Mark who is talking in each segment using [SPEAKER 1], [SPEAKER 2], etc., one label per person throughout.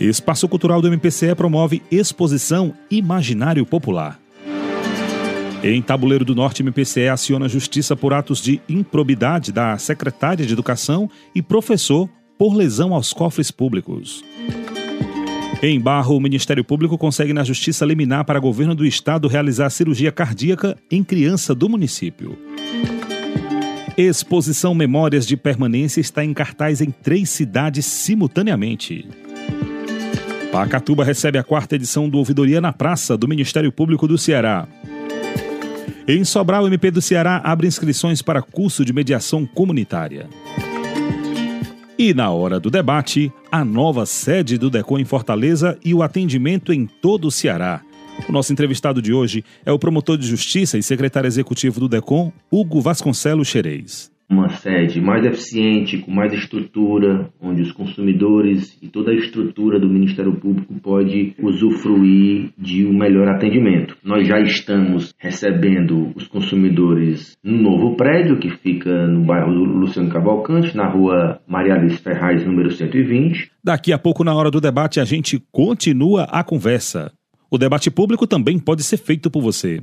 [SPEAKER 1] Espaço Cultural do MPCE promove exposição Imaginário Popular. Em Tabuleiro do Norte, MPCE aciona justiça por atos de improbidade da secretária de Educação e professor por lesão aos cofres públicos. Em Barro, o Ministério Público consegue na justiça liminar para governo do estado realizar cirurgia cardíaca em criança do município. Exposição Memórias de Permanência está em cartaz em três cidades simultaneamente. Pacatuba recebe a quarta edição do Ouvidoria na Praça do Ministério Público do Ceará. Em Sobral, o MP do Ceará abre inscrições para curso de mediação comunitária. E na hora do debate, a nova sede do DECOM em Fortaleza e o atendimento em todo o Ceará. O nosso entrevistado de hoje é o promotor de justiça e secretário executivo do DECOM, Hugo Vasconcelos Xerez
[SPEAKER 2] uma sede mais eficiente, com mais estrutura, onde os consumidores e toda a estrutura do Ministério Público pode usufruir de um melhor atendimento. Nós já estamos recebendo os consumidores no novo prédio, que fica no bairro do Luciano Cavalcante, na rua Maria Alice Ferraz, número 120.
[SPEAKER 1] Daqui a pouco, na hora do debate, a gente continua a conversa. O debate público também pode ser feito por você.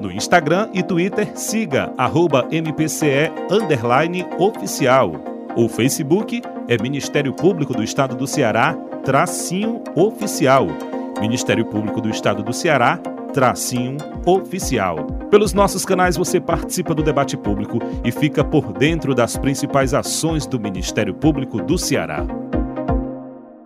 [SPEAKER 1] No Instagram e Twitter, siga arroba MPCE oficial. O Facebook é Ministério Público do Estado do Ceará, tracinho oficial. Ministério Público do Estado do Ceará, tracinho oficial. Pelos nossos canais você participa do debate público e fica por dentro das principais ações do Ministério Público do Ceará.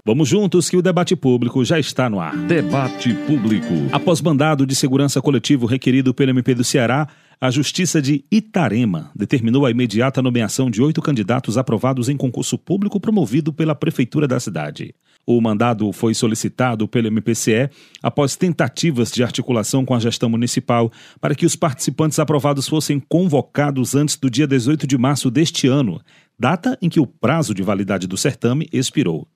[SPEAKER 1] Vamos juntos que o debate público já está no ar.
[SPEAKER 3] Debate público.
[SPEAKER 1] Após mandado de segurança coletivo requerido pelo MP do Ceará, a Justiça de Itarema determinou a imediata nomeação de oito candidatos aprovados em concurso público promovido pela Prefeitura da cidade. O mandado foi solicitado pelo MPCE após tentativas de articulação com a gestão municipal para que os participantes aprovados fossem convocados antes do dia 18 de março deste ano, data em que o prazo de validade do certame expirou.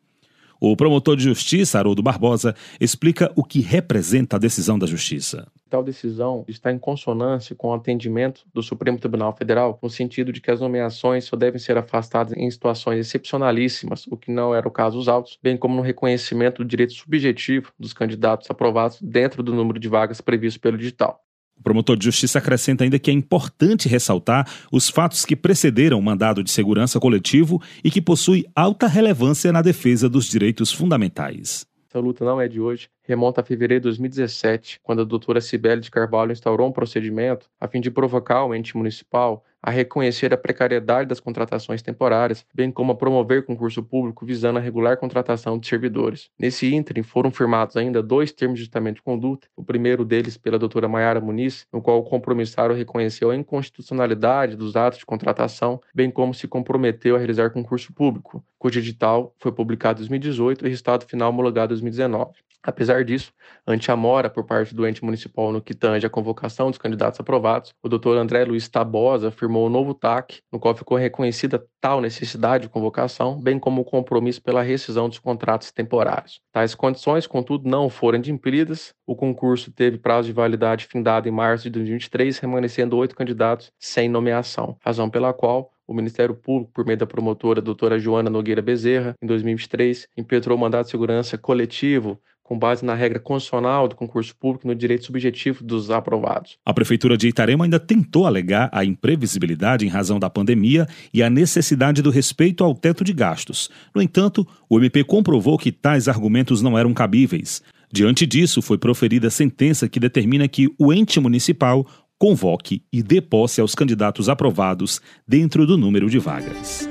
[SPEAKER 1] O promotor de justiça, Haroldo Barbosa, explica o que representa a decisão da justiça.
[SPEAKER 4] Tal decisão está em consonância com o atendimento do Supremo Tribunal Federal, no sentido de que as nomeações só devem ser afastadas em situações excepcionalíssimas, o que não era o caso dos autos, bem como no reconhecimento do direito subjetivo dos candidatos aprovados dentro do número de vagas previsto pelo edital.
[SPEAKER 1] O promotor de justiça acrescenta ainda que é importante ressaltar os fatos que precederam o mandado de segurança coletivo e que possui alta relevância na defesa dos direitos fundamentais.
[SPEAKER 4] Essa luta não é de hoje, remonta a fevereiro de 2017, quando a doutora Cibele de Carvalho instaurou um procedimento a fim de provocar o ente municipal a reconhecer a precariedade das contratações temporárias, bem como a promover concurso público visando a regular contratação de servidores. Nesse ínterim foram firmados ainda dois termos de justiçamento de conduta, o primeiro deles pela doutora Maiara Muniz, no qual o compromissário reconheceu a inconstitucionalidade dos atos de contratação, bem como se comprometeu a realizar concurso público, cujo edital foi publicado em 2018 e resultado final homologado em 2019. Apesar disso, ante a mora por parte do ente municipal no que tange a convocação dos candidatos aprovados, o Dr. André Luiz Tabosa firmou um novo TAC, no qual ficou reconhecida tal necessidade de convocação, bem como o compromisso pela rescisão dos contratos temporários. Tais condições, contudo, não foram adimplidas. O concurso teve prazo de validade findado em março de 2023, remanescendo oito candidatos sem nomeação, razão pela qual o Ministério Público, por meio da promotora doutora Joana Nogueira Bezerra, em 2023, impetrou o mandato de segurança coletivo com base na regra constitucional do concurso público no direito subjetivo dos aprovados.
[SPEAKER 1] A Prefeitura de Itarema ainda tentou alegar a imprevisibilidade em razão da pandemia e a necessidade do respeito ao teto de gastos. No entanto, o MP comprovou que tais argumentos não eram cabíveis. Diante disso, foi proferida sentença que determina que o ente municipal convoque e dê posse aos candidatos aprovados dentro do número de vagas.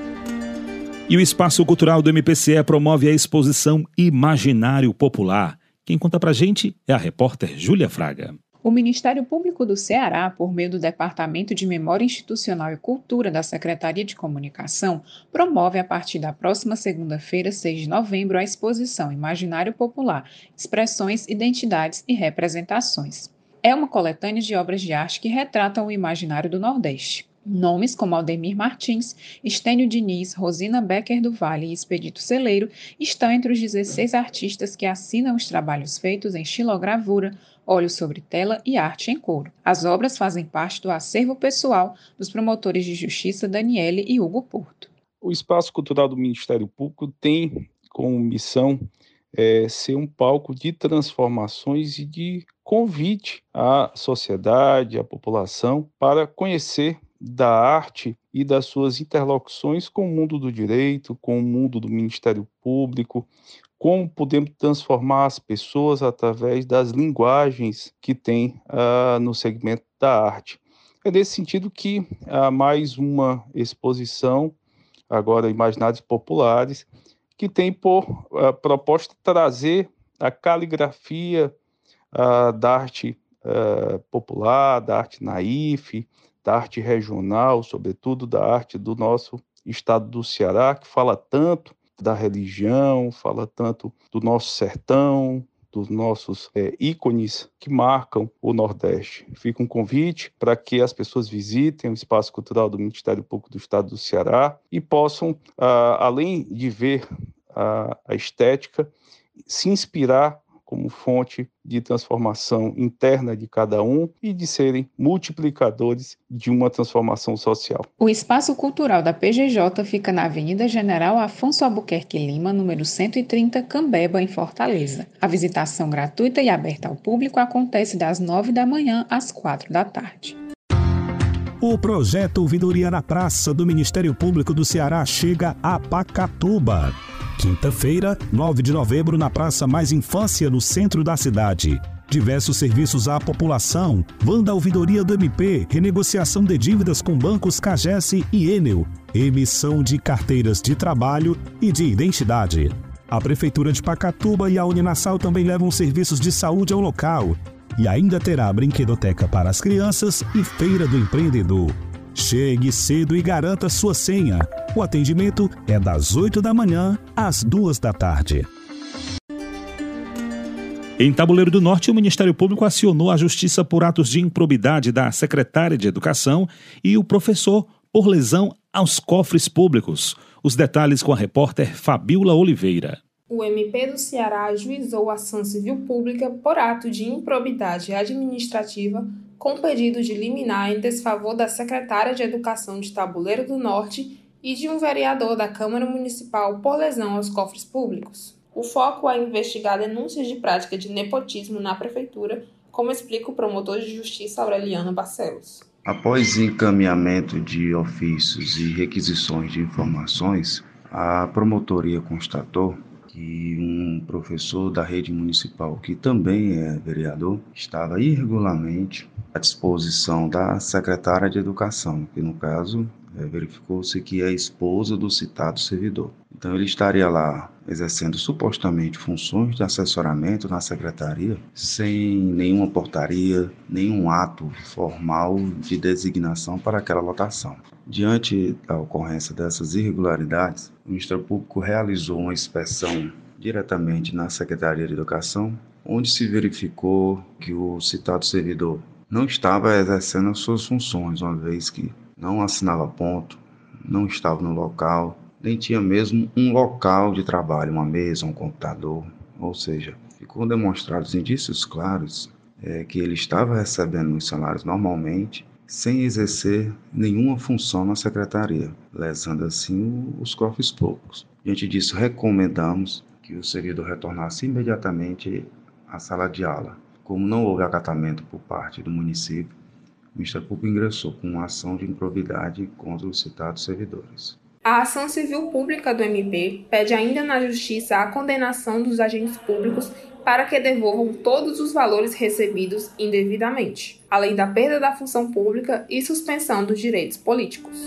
[SPEAKER 1] E o Espaço Cultural do MPCE promove a exposição Imaginário Popular. Quem conta pra gente é a repórter Júlia Fraga.
[SPEAKER 5] O Ministério Público do Ceará, por meio do Departamento de Memória Institucional e Cultura da Secretaria de Comunicação, promove a partir da próxima segunda-feira, 6 de novembro, a exposição Imaginário Popular Expressões, Identidades e Representações. É uma coletânea de obras de arte que retratam o imaginário do Nordeste. Nomes como Aldemir Martins, Estênio Diniz, Rosina Becker do Vale e Expedito Celeiro estão entre os 16 artistas que assinam os trabalhos feitos em xilogravura, óleo sobre tela e arte em couro. As obras fazem parte do acervo pessoal dos promotores de justiça Daniele e Hugo Porto.
[SPEAKER 6] O Espaço Cultural do Ministério Público tem como missão é, ser um palco de transformações e de convite à sociedade, à população, para conhecer da arte e das suas interlocuções com o mundo do direito, com o mundo do Ministério Público, como podemos transformar as pessoas através das linguagens que tem uh, no segmento da arte. É nesse sentido que há mais uma exposição, agora Imaginários Populares, que tem por uh, proposta trazer a caligrafia uh, da arte popular, da arte naif, da arte regional, sobretudo da arte do nosso estado do Ceará, que fala tanto da religião, fala tanto do nosso sertão, dos nossos é, ícones que marcam o Nordeste. Fica um convite para que as pessoas visitem o Espaço Cultural do Ministério Público do Estado do Ceará e possam, ah, além de ver a, a estética, se inspirar como fonte de transformação interna de cada um e de serem multiplicadores de uma transformação social.
[SPEAKER 5] O Espaço Cultural da PGJ fica na Avenida General Afonso Albuquerque Lima, número 130, Cambeba, em Fortaleza. A visitação gratuita e aberta ao público acontece das 9 da manhã às 4 da tarde.
[SPEAKER 7] O projeto Ouvidoria na Praça do Ministério Público do Ceará chega a Pacatuba. Quinta-feira, 9 de novembro, na Praça Mais Infância, no centro da cidade. Diversos serviços à população, Vanda Ouvidoria do MP, renegociação de dívidas com bancos Cagesse e Enel, emissão de carteiras de trabalho e de identidade. A Prefeitura de Pacatuba e a Uninassal também levam serviços de saúde ao local. E ainda terá brinquedoteca para as crianças e feira do empreendedor. Chegue cedo e garanta sua senha. O atendimento é das 8 da manhã às 2 da tarde.
[SPEAKER 1] Em Tabuleiro do Norte, o Ministério Público acionou a Justiça por atos de improbidade da secretária de Educação e o professor por lesão aos cofres públicos. Os detalhes com a repórter Fabiola Oliveira.
[SPEAKER 8] O MP do Ceará ajuizou a ação civil pública por ato de improbidade administrativa com pedido de liminar em desfavor da secretária de Educação de Tabuleiro do Norte e de um vereador da Câmara Municipal por lesão aos cofres públicos. O foco é investigar denúncias de prática de nepotismo na prefeitura, como explica o promotor de justiça Aureliano Barcelos.
[SPEAKER 9] Após encaminhamento de ofícios e requisições de informações, a promotoria constatou que um professor da rede municipal, que também é vereador, estava irregularmente à disposição da secretária de Educação, que no caso verificou-se que é esposa do citado servidor. Então ele estaria lá exercendo supostamente funções de assessoramento na secretaria, sem nenhuma portaria, nenhum ato formal de designação para aquela lotação. Diante da ocorrência dessas irregularidades, o Ministério Público realizou uma inspeção diretamente na Secretaria de Educação, onde se verificou que o citado servidor não estava exercendo as suas funções, uma vez que não assinava ponto, não estava no local, nem tinha mesmo um local de trabalho, uma mesa, um computador, ou seja, ficou demonstrados indícios claros é, que ele estava recebendo os salários normalmente sem exercer nenhuma função na secretaria, lesando assim os cofres públicos. Diante disso, recomendamos que o servidor retornasse imediatamente à sala de aula. Como não houve acatamento por parte do município, o Ministério Público ingressou com uma ação de improbidade contra os citados servidores.
[SPEAKER 8] A ação civil pública do MP pede ainda na Justiça a condenação dos agentes públicos para que devolvam todos os valores recebidos indevidamente, além da perda da função pública e suspensão dos direitos políticos.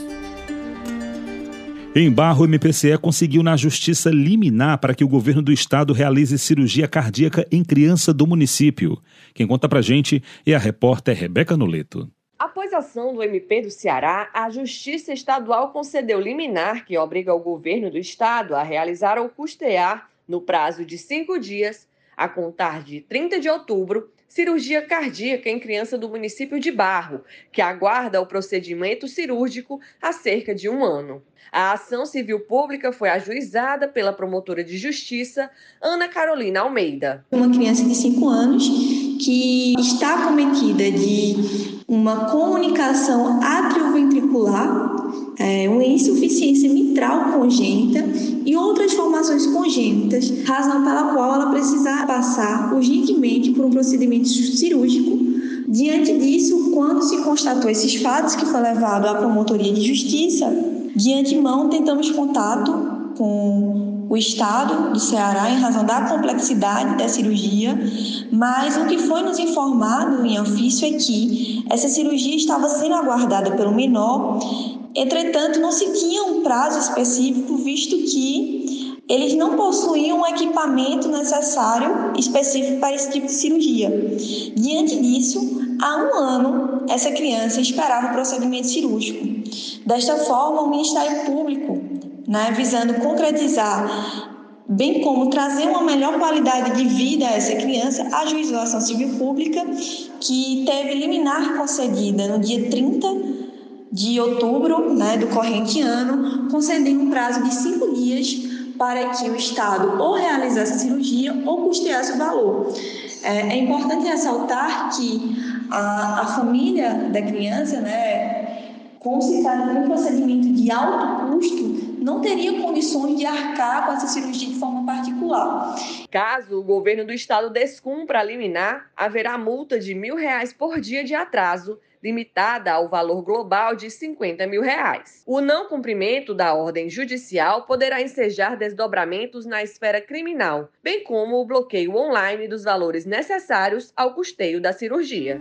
[SPEAKER 1] Em Barro, o MPCE conseguiu na justiça liminar para que o governo do estado realize cirurgia cardíaca em criança do município. Quem conta pra gente é a repórter Rebeca Noleto.
[SPEAKER 10] Após a ação do MP do Ceará, a Justiça Estadual concedeu liminar que obriga o governo do estado a realizar ou custear, no prazo de cinco dias, a contar de 30 de outubro, cirurgia cardíaca em criança do município de Barro, que aguarda o procedimento cirúrgico há cerca de um ano. A ação civil pública foi ajuizada pela promotora de justiça Ana Carolina Almeida.
[SPEAKER 11] Uma criança de 5 anos que está cometida de uma comunicação atrioventricular é, uma insuficiência mitral congênita e outras formações congênitas, razão pela qual ela precisa passar urgentemente por um procedimento cirúrgico. Diante disso, quando se constatou esses fatos, que foi levado à promotoria de justiça, de antemão tentamos contato com o Estado do Ceará em razão da complexidade da cirurgia, mas o que foi nos informado em ofício é que essa cirurgia estava sendo aguardada pelo menor Entretanto, não se tinha um prazo específico, visto que eles não possuíam um equipamento necessário específico para esse tipo de cirurgia. Diante disso, há um ano, essa criança esperava o procedimento cirúrgico. Desta forma, o Ministério Público, né, visando concretizar bem como trazer uma melhor qualidade de vida a essa criança, ajuizou a ação civil pública, que teve liminar concedida no dia 30 de outubro né, do corrente ano, concedendo um prazo de cinco dias para que o Estado ou realizasse a cirurgia ou custeasse o valor. É, é importante ressaltar que a, a, família da criança, né, como se um procedimento de alto custo, não teria condições de arcar com essa cirurgia de forma particular.
[SPEAKER 10] Caso o governo do estado descumpra a liminar, haverá multa de mil reais por dia de atraso limitada ao valor global de 50 mil reais. O não cumprimento da ordem judicial poderá ensejar desdobramentos na esfera criminal, bem como o bloqueio online dos valores necessários ao custeio da cirurgia.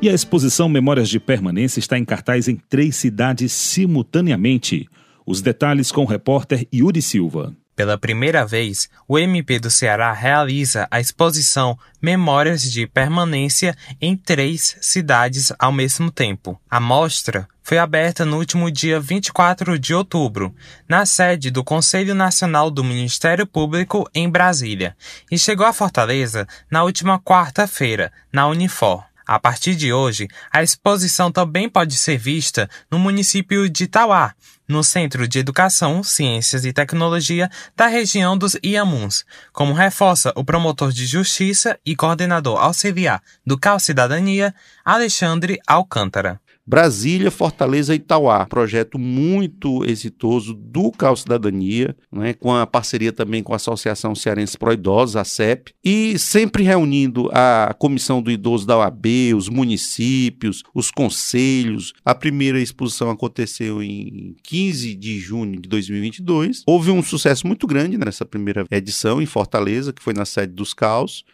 [SPEAKER 1] E a exposição Memórias de Permanência está em cartaz em três cidades simultaneamente. Os detalhes com o repórter Yuri Silva.
[SPEAKER 12] Pela primeira vez, o MP do Ceará realiza a exposição Memórias de Permanência em três cidades ao mesmo tempo. A mostra foi aberta no último dia 24 de outubro, na sede do Conselho Nacional do Ministério Público em Brasília, e chegou a Fortaleza na última quarta-feira, na Unifor. A partir de hoje, a exposição também pode ser vista no município de Tauá, no Centro de Educação, Ciências e Tecnologia da região dos Iamuns, como reforça o promotor de Justiça e coordenador auxiliar do CAL Cidadania, Alexandre Alcântara.
[SPEAKER 13] Brasília, Fortaleza e Itauá. Projeto muito exitoso do Cal Cidadania, né, com a parceria também com a Associação Cearense Pro Idosos, a CEP, e sempre reunindo a Comissão do Idoso da OAB, os municípios, os conselhos. A primeira exposição aconteceu em 15 de junho de 2022. Houve um sucesso muito grande nessa primeira edição em Fortaleza, que foi na sede dos Caos.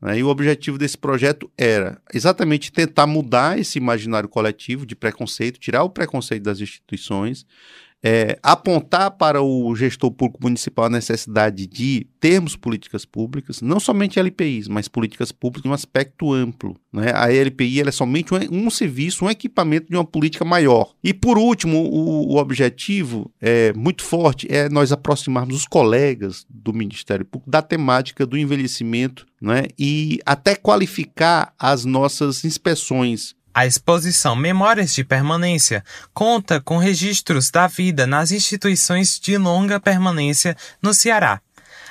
[SPEAKER 13] Né? E o objetivo desse projeto era exatamente tentar mudar esse imaginário coletivo de preconceito, tirar o preconceito das instituições, é, apontar para o gestor público municipal a necessidade de termos políticas públicas, não somente LPIs, mas políticas públicas em um aspecto amplo. Né? A LPI é somente um, um, serviço, um equipamento de uma política maior. E por último, o, o objetivo é muito forte é nós aproximarmos os colegas do Ministério Público da temática do envelhecimento né? e até qualificar as nossas inspeções
[SPEAKER 12] a exposição Memórias de Permanência conta com registros da vida nas instituições de longa permanência no Ceará.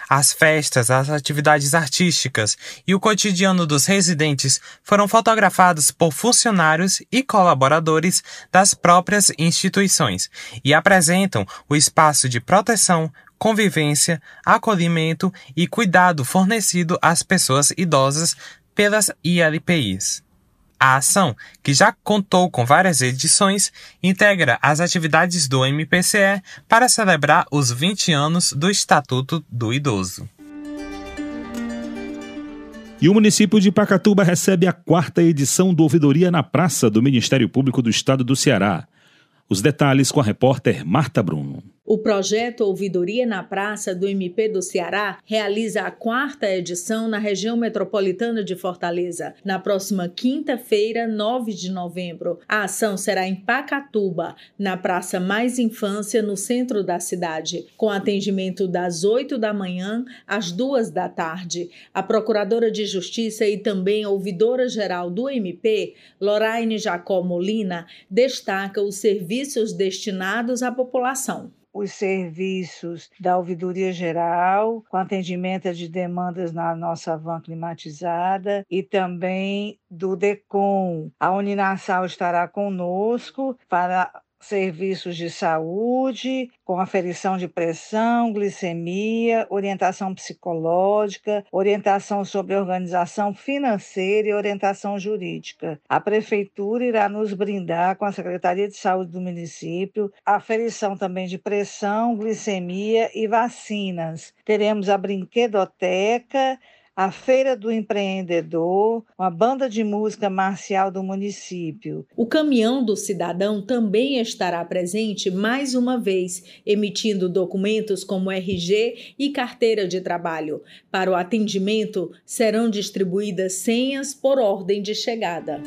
[SPEAKER 12] As festas, as atividades artísticas e o cotidiano dos residentes foram fotografados por funcionários e colaboradores das próprias instituições e apresentam o espaço de proteção, convivência, acolhimento e cuidado fornecido às pessoas idosas pelas ILPIs. A ação, que já contou com várias edições, integra as atividades do MPCE para celebrar os 20 anos do Estatuto do Idoso.
[SPEAKER 1] E o município de Pacatuba recebe a quarta edição do Ouvidoria na Praça do Ministério Público do Estado do Ceará. Os detalhes com a repórter Marta Bruno.
[SPEAKER 14] O projeto Ouvidoria na Praça do MP do Ceará realiza a quarta edição na região metropolitana de Fortaleza, na próxima quinta-feira, 9 de novembro. A ação será em Pacatuba, na Praça Mais Infância, no centro da cidade, com atendimento das 8 da manhã às 2 da tarde. A Procuradora de Justiça e também ouvidora-geral do MP, Loraine Jacó Molina, destaca os serviços destinados à população
[SPEAKER 15] os serviços da Ouvidoria Geral, com atendimento de demandas na nossa van climatizada e também do DECOM. A Uninasal estará conosco para serviços de saúde, com aferição de pressão, glicemia, orientação psicológica, orientação sobre organização financeira e orientação jurídica. A prefeitura irá nos brindar com a Secretaria de Saúde do município aferição também de pressão, glicemia e vacinas. Teremos a brinquedoteca a Feira do Empreendedor, uma banda de música marcial do município.
[SPEAKER 14] O caminhão do cidadão também estará presente mais uma vez, emitindo documentos como RG e carteira de trabalho. Para o atendimento, serão distribuídas senhas por ordem de chegada.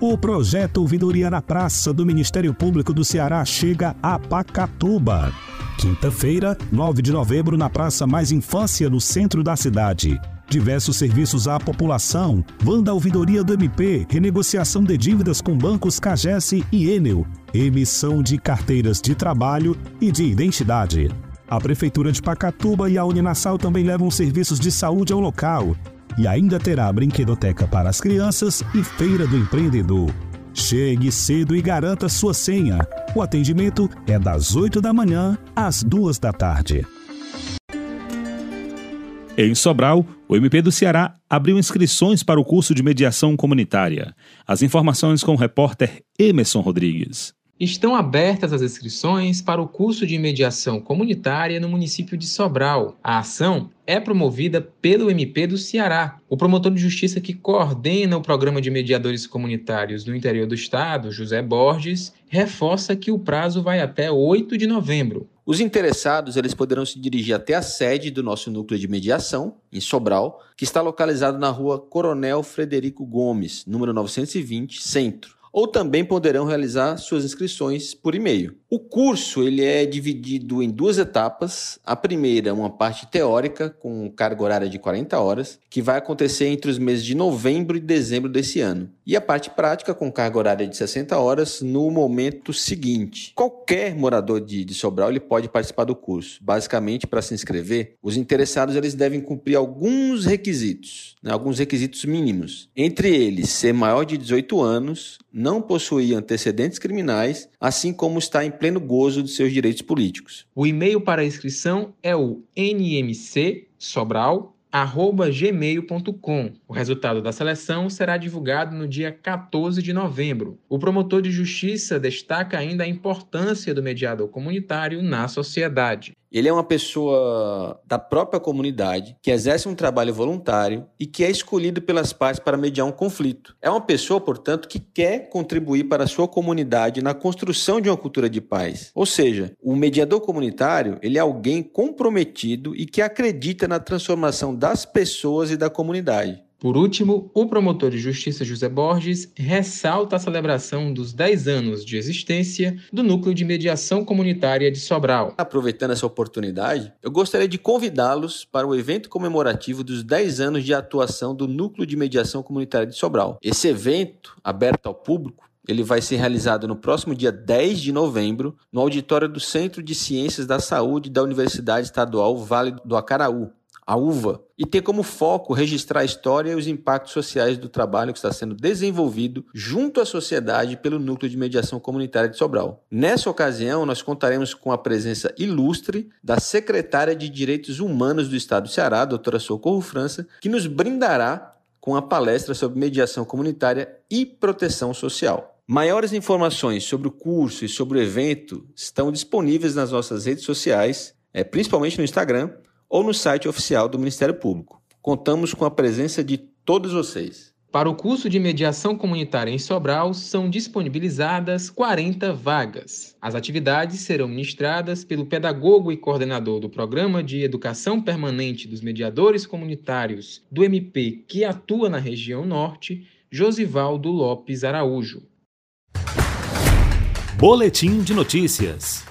[SPEAKER 7] O projeto Ouvidoria na Praça do Ministério Público do Ceará chega a Pacatuba. Quinta-feira, 9 de novembro, na Praça Mais Infância, no centro da cidade. Diversos serviços à população, Vanda Ouvidoria do MP, renegociação de dívidas com bancos Cagesse e Enel, emissão de carteiras de trabalho e de identidade. A Prefeitura de Pacatuba e a Uninasal também levam serviços de saúde ao local. E ainda terá brinquedoteca para as crianças e feira do empreendedor. Chegue cedo e garanta sua senha. O atendimento é das 8 da manhã às 2 da tarde.
[SPEAKER 1] Em Sobral, o MP do Ceará abriu inscrições para o curso de mediação comunitária. As informações com o repórter Emerson Rodrigues.
[SPEAKER 16] Estão abertas as inscrições para o curso de mediação comunitária no município de Sobral. A ação é promovida pelo MP do Ceará. O promotor de justiça que coordena o programa de mediadores comunitários do interior do estado, José Borges, reforça que o prazo vai até 8 de novembro.
[SPEAKER 17] Os interessados eles poderão se dirigir até a sede do nosso núcleo de mediação, em Sobral, que está localizado na rua Coronel Frederico Gomes, número 920, Centro ou também poderão realizar suas inscrições por e-mail. O curso ele é dividido em duas etapas. A primeira, uma parte teórica com carga horária de 40 horas, que vai acontecer entre os meses de novembro e dezembro desse ano. E a parte prática com carga horária de 60 horas no momento seguinte. Qualquer morador de, de Sobral ele pode participar do curso. Basicamente, para se inscrever, os interessados eles devem cumprir alguns requisitos, né, alguns requisitos mínimos. Entre eles, ser maior de 18 anos, não possuir antecedentes criminais, assim como está em pleno gozo de seus direitos políticos.
[SPEAKER 16] O e-mail para inscrição é o nmcsobral@gmail.com. O resultado da seleção será divulgado no dia 14 de novembro. O promotor de justiça destaca ainda a importância do mediador comunitário na sociedade.
[SPEAKER 17] Ele é uma pessoa da própria comunidade que exerce um trabalho voluntário e que é escolhido pelas partes para mediar um conflito. É uma pessoa, portanto, que quer contribuir para a sua comunidade na construção de uma cultura de paz. Ou seja, o mediador comunitário, ele é alguém comprometido e que acredita na transformação das pessoas e da comunidade.
[SPEAKER 16] Por último, o promotor de justiça José Borges ressalta a celebração dos 10 anos de existência do Núcleo de Mediação Comunitária de Sobral.
[SPEAKER 17] Aproveitando essa oportunidade, eu gostaria de convidá-los para o evento comemorativo dos 10 anos de atuação do Núcleo de Mediação Comunitária de Sobral. Esse evento, aberto ao público, Ele vai ser realizado no próximo dia 10 de novembro, no auditório do Centro de Ciências da Saúde da Universidade Estadual Vale do Acaraú, a UVA, e ter como foco registrar a história e os impactos sociais do trabalho que está sendo desenvolvido junto à sociedade pelo Núcleo de Mediação Comunitária de Sobral. Nessa ocasião, nós contaremos com a presença ilustre da secretária de Direitos Humanos do Estado do Ceará, doutora Socorro França, que nos brindará com a palestra sobre mediação comunitária e proteção social. Maiores informações sobre o curso e sobre o evento estão disponíveis nas nossas redes sociais, é, principalmente no Instagram, ou no site oficial do Ministério Público. Contamos com a presença de todos vocês.
[SPEAKER 16] Para o curso de mediação comunitária em Sobral, são disponibilizadas 40 vagas. As atividades serão ministradas pelo pedagogo e coordenador do Programa de Educação Permanente dos Mediadores Comunitários do MP que atua na região norte, Josivaldo Lopes Araújo.
[SPEAKER 1] Boletim de notícias.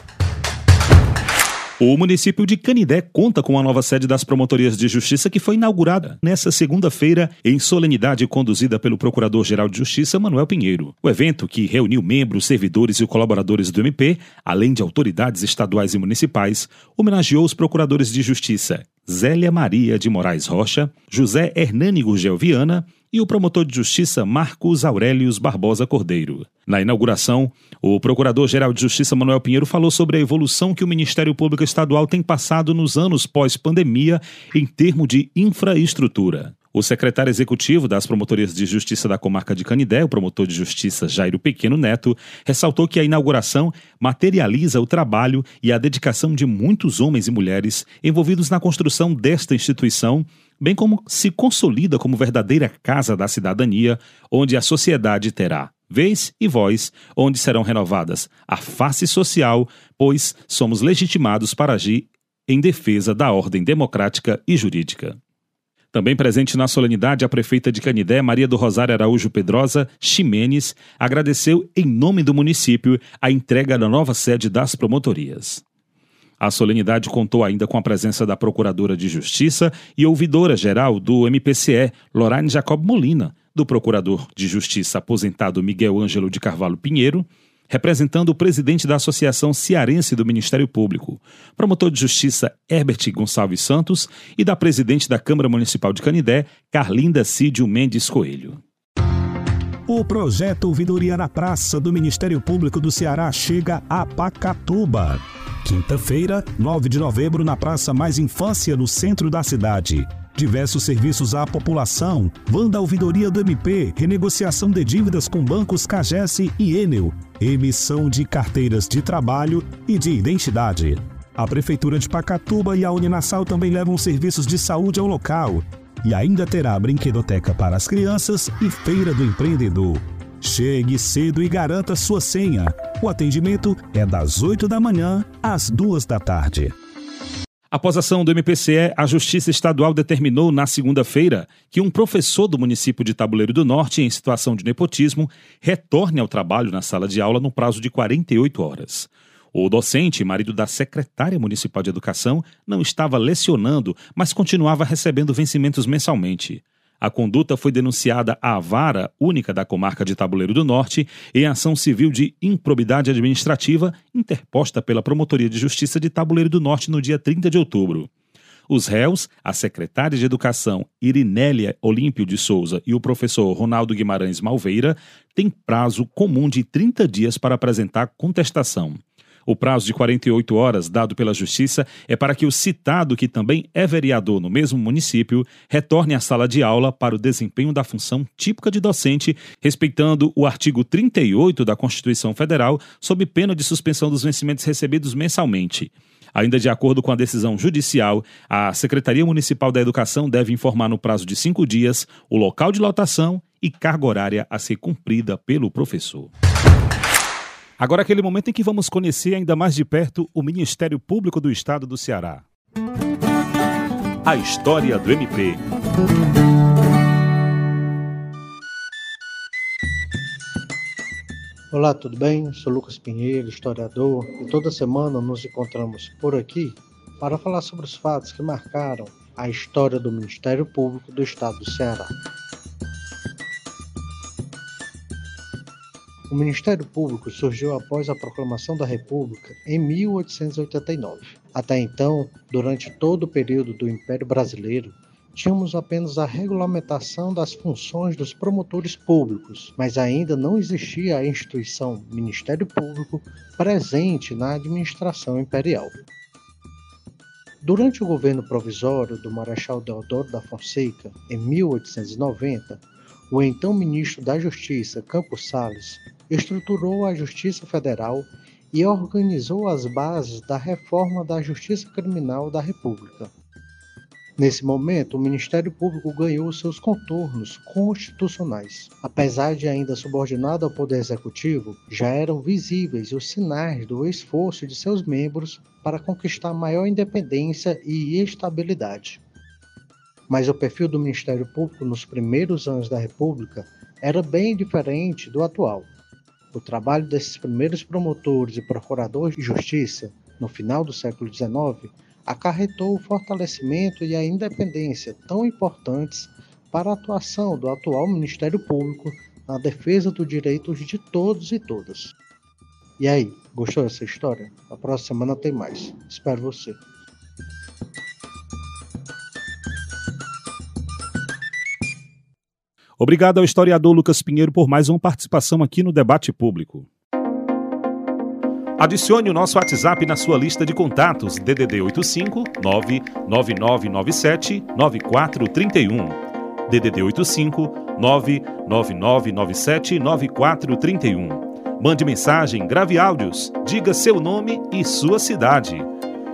[SPEAKER 1] O município de Canidé conta com a nova sede das promotorias de justiça que foi inaugurada nesta segunda-feira em solenidade conduzida pelo Procurador-Geral de Justiça Manuel Pinheiro. O evento, que reuniu membros, servidores e colaboradores do MP, além de autoridades estaduais e municipais, homenageou os procuradores de justiça Zélia Maria de Moraes Rocha, José Hernani Gurgel Viana e o promotor de justiça Marcos Aurélios Barbosa Cordeiro. Na inauguração, o Procurador-Geral de Justiça Manuel Pinheiro falou sobre a evolução que o Ministério Público Estadual tem passado nos anos pós-pandemia em termos de infraestrutura. O secretário executivo das promotorias de justiça da comarca de Canidé, o promotor de justiça Jairo Pequeno Neto, ressaltou que a inauguração materializa o trabalho e a dedicação de muitos homens e mulheres envolvidos na construção desta instituição bem como se consolida como verdadeira casa da cidadania, onde a sociedade terá vez e voz, onde serão renovadas a face social, pois somos legitimados para agir em defesa da ordem democrática e jurídica. Também presente na solenidade, a prefeita de Canidé, Maria do Rosário Araújo Pedrosa Ximenes, agradeceu em nome do município a entrega da nova sede das promotorias. A solenidade contou ainda com a presença da Procuradora de Justiça e ouvidora-geral do MPCE, Lorraine Jacob Molina, do Procurador de Justiça aposentado Miguel Ângelo de Carvalho Pinheiro, representando o presidente da Associação Cearense do Ministério Público, promotor de justiça Herbert Gonçalves Santos e da presidente da Câmara Municipal de Canidé, Carlinda Cídio Mendes Coelho.
[SPEAKER 7] O projeto Ouvidoria na Praça do Ministério Público do Ceará chega a Pacatuba. Quinta-feira, 9 de novembro, na Praça Mais Infância, no centro da cidade. Diversos serviços à população, Vanda Ouvidoria do MP, renegociação de dívidas com bancos Cagesse e Enel, emissão de carteiras de trabalho e de identidade. A Prefeitura de Pacatuba e a Uninassal também levam serviços de saúde ao local. E ainda terá brinquedoteca para as crianças e feira do empreendedor. Chegue cedo e garanta sua senha. O atendimento é das 8 da manhã às 2 da tarde.
[SPEAKER 1] Após ação do MPCE, a Justiça Estadual determinou na segunda-feira que um professor do município de Tabuleiro do Norte, em situação de nepotismo, retorne ao trabalho na sala de aula no prazo de 48 horas. O docente, marido da secretária municipal de educação, não estava lecionando, mas continuava recebendo vencimentos mensalmente. A conduta foi denunciada à vara única da comarca de Tabuleiro do Norte em ação civil de improbidade administrativa interposta pela Promotoria de Justiça de Tabuleiro do Norte no dia 30 de outubro. Os réus, a secretária de Educação Irinélia Olímpio de Souza e o professor Ronaldo Guimarães Malveira, têm prazo comum de 30 dias para apresentar contestação. O prazo de 48 horas dado pela Justiça é para que o citado, que também é vereador no mesmo município, retorne à sala de aula para o desempenho da função típica de docente, respeitando o artigo 38 da Constituição Federal, sob pena de suspensão dos vencimentos recebidos mensalmente. Ainda de acordo com a decisão judicial, a Secretaria Municipal da Educação deve informar no prazo de cinco dias o local de lotação e carga horária a ser cumprida pelo professor. Agora aquele momento em que vamos conhecer ainda mais de perto o Ministério Público do Estado do Ceará. A história do MP.
[SPEAKER 18] Olá, tudo bem? Sou Lucas Pinheiro, historiador, e toda semana nos encontramos por aqui para falar sobre os fatos que marcaram a história do Ministério Público do Estado do Ceará. O Ministério Público surgiu após a proclamação da República em 1889. Até então, durante todo o período do Império Brasileiro, tínhamos apenas a regulamentação das funções dos promotores públicos, mas ainda não existia a instituição Ministério Público presente na administração imperial. Durante o governo provisório do Marechal Deodoro da Fonseca, em 1890, o então ministro da Justiça, Campos Salles, estruturou a Justiça Federal e organizou as bases da reforma da Justiça Criminal da República. Nesse momento, o Ministério Público ganhou seus contornos constitucionais. Apesar de ainda subordinado ao Poder Executivo, já eram visíveis os sinais do esforço de seus membros para conquistar maior independência e estabilidade. Mas o perfil do Ministério Público nos primeiros anos da República era bem diferente do atual. O trabalho desses primeiros promotores e procuradores de justiça, no final do século XIX, acarretou o fortalecimento e a independência tão importantes para a atuação do atual Ministério Público na defesa dos direitos de todos e todas. E aí, gostou dessa história? Na próxima semana tem mais. Espero você.
[SPEAKER 1] Obrigado ao historiador Lucas Pinheiro por mais uma participação aqui no debate público. Adicione o nosso WhatsApp na sua lista de contatos DDD 85 99997 9431. DDD 85 99997 9431. Mande mensagem, grave áudios, diga seu nome e sua cidade.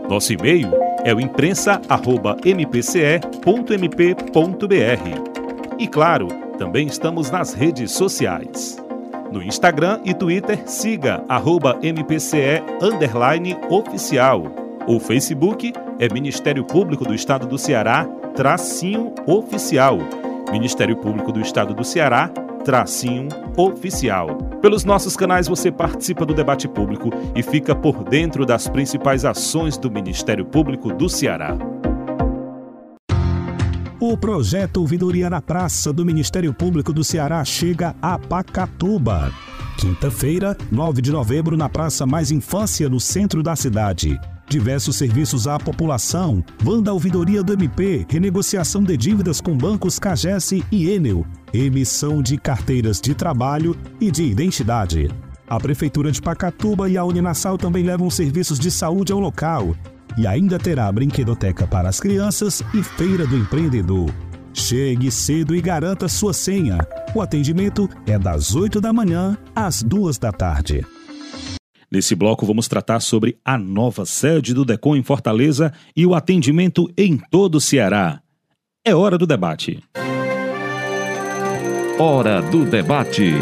[SPEAKER 1] Nosso e-mail é o imprensa@mpce.mp.br. E claro, também estamos nas redes sociais. No Instagram e Twitter, siga arroba MPCE oficial. O Facebook é Ministério Público do Estado do Ceará, tracinho oficial. Ministério Público do Estado do Ceará, tracinho oficial. Pelos nossos canais você participa do debate público e fica por dentro das principais ações do Ministério Público do Ceará.
[SPEAKER 7] O projeto Ouvidoria na Praça do Ministério Público do Ceará chega a Pacatuba. Quinta-feira, 9 de novembro, na Praça Mais Infância, no centro da cidade. Diversos serviços à população, Vanda Ouvidoria do MP, renegociação de dívidas com bancos Cagesse e Enel, emissão de carteiras de trabalho e de identidade. A Prefeitura de Pacatuba e a Uninassal também levam serviços de saúde ao local, e ainda terá brinquedoteca para as crianças e feira do empreendedor. Chegue cedo e garanta sua senha. O atendimento é das 8 da manhã às 2 da tarde.
[SPEAKER 1] Nesse bloco vamos tratar sobre a nova sede do Decon em Fortaleza e o atendimento em todo o Ceará. É hora do debate.
[SPEAKER 3] Hora do debate.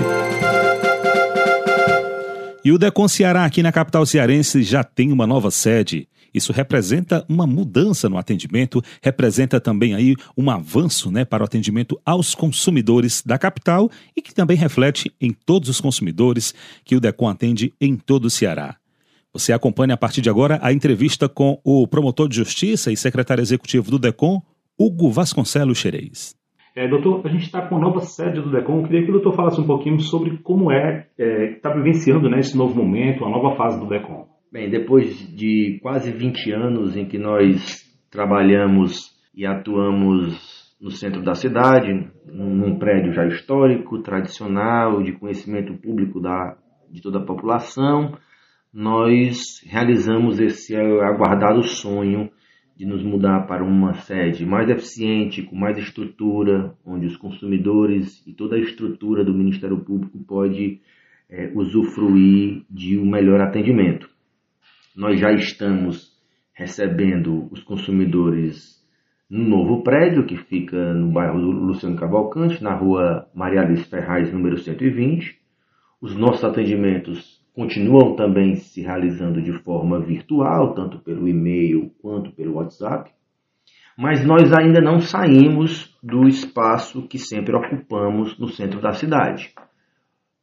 [SPEAKER 1] E o Decon Ceará aqui na capital cearense já tem uma nova sede. Isso representa uma mudança no atendimento, representa também aí um avanço né, para o atendimento aos consumidores da capital e que também reflete em todos os consumidores que o DECOM atende em todo o Ceará. Você acompanha a partir de agora a entrevista com o promotor de justiça e secretário executivo do DECOM, Hugo Vasconcelos Xerez.
[SPEAKER 19] É, doutor, a gente está com a nova sede do DECOM. Eu queria que o doutor falasse um pouquinho sobre como é é, tá vivenciando né, esse novo momento, a nova fase do DECOM.
[SPEAKER 2] Bem, depois de quase 20 anos em que nós trabalhamos e atuamos no centro da cidade, num prédio já histórico, tradicional, de conhecimento público da, de toda a população, nós realizamos esse aguardado sonho de nos mudar para uma sede mais eficiente, com mais estrutura, onde os consumidores e toda a estrutura do Ministério Público pode é, usufruir de um melhor atendimento. Nós já estamos recebendo os consumidores no novo prédio que fica no bairro Luciano Cavalcante, na rua Maria Alice Ferraz, número 120. Os nossos atendimentos continuam também se realizando de forma virtual, tanto pelo e-mail quanto pelo WhatsApp. Mas nós ainda não saímos do espaço que sempre ocupamos no centro da cidade.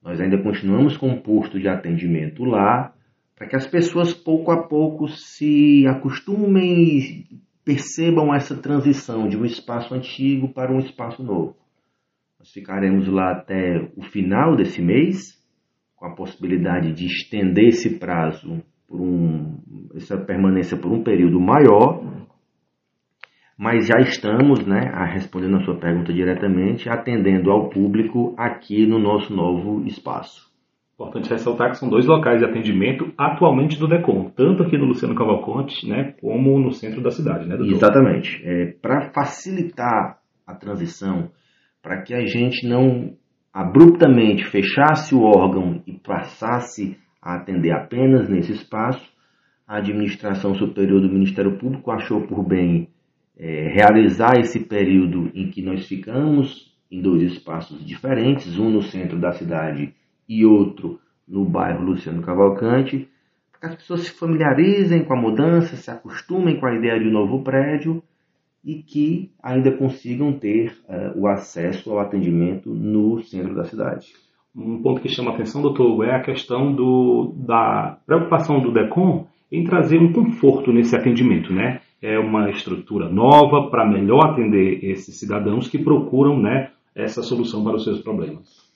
[SPEAKER 2] Nós ainda continuamos com um posto de atendimento lá, para que as pessoas pouco a pouco se acostumem e percebam essa transição de um espaço antigo para um espaço novo. Nós ficaremos lá até o final desse mês, com a possibilidade de estender esse prazo por um, essa permanência por um período maior, mas já estamos, né, a, respondendo a sua pergunta diretamente, atendendo ao público aqui no nosso novo espaço.
[SPEAKER 1] Importante ressaltar que são dois locais de atendimento atualmente do DECOM, tanto aqui no Luciano Cavalcante, né, como no centro da cidade, né, doutor?
[SPEAKER 2] Exatamente. É, para facilitar a transição, para que a gente não abruptamente fechasse o órgão e passasse a atender apenas nesse espaço, a administração superior do Ministério Público achou por bem é, realizar esse período em que nós ficamos em dois espaços diferentes, um no centro da cidade e outro no bairro Luciano Cavalcante, para que as pessoas se familiarizem com a mudança, se acostumem com a ideia de um novo prédio e que ainda consigam ter uh, o acesso ao atendimento no centro da cidade.
[SPEAKER 1] Um ponto que chama a atenção, doutor, é a questão do, da preocupação do DECOM em trazer um conforto nesse atendimento, né? É uma estrutura nova para melhor atender esses cidadãos que procuram, né, essa solução para os seus problemas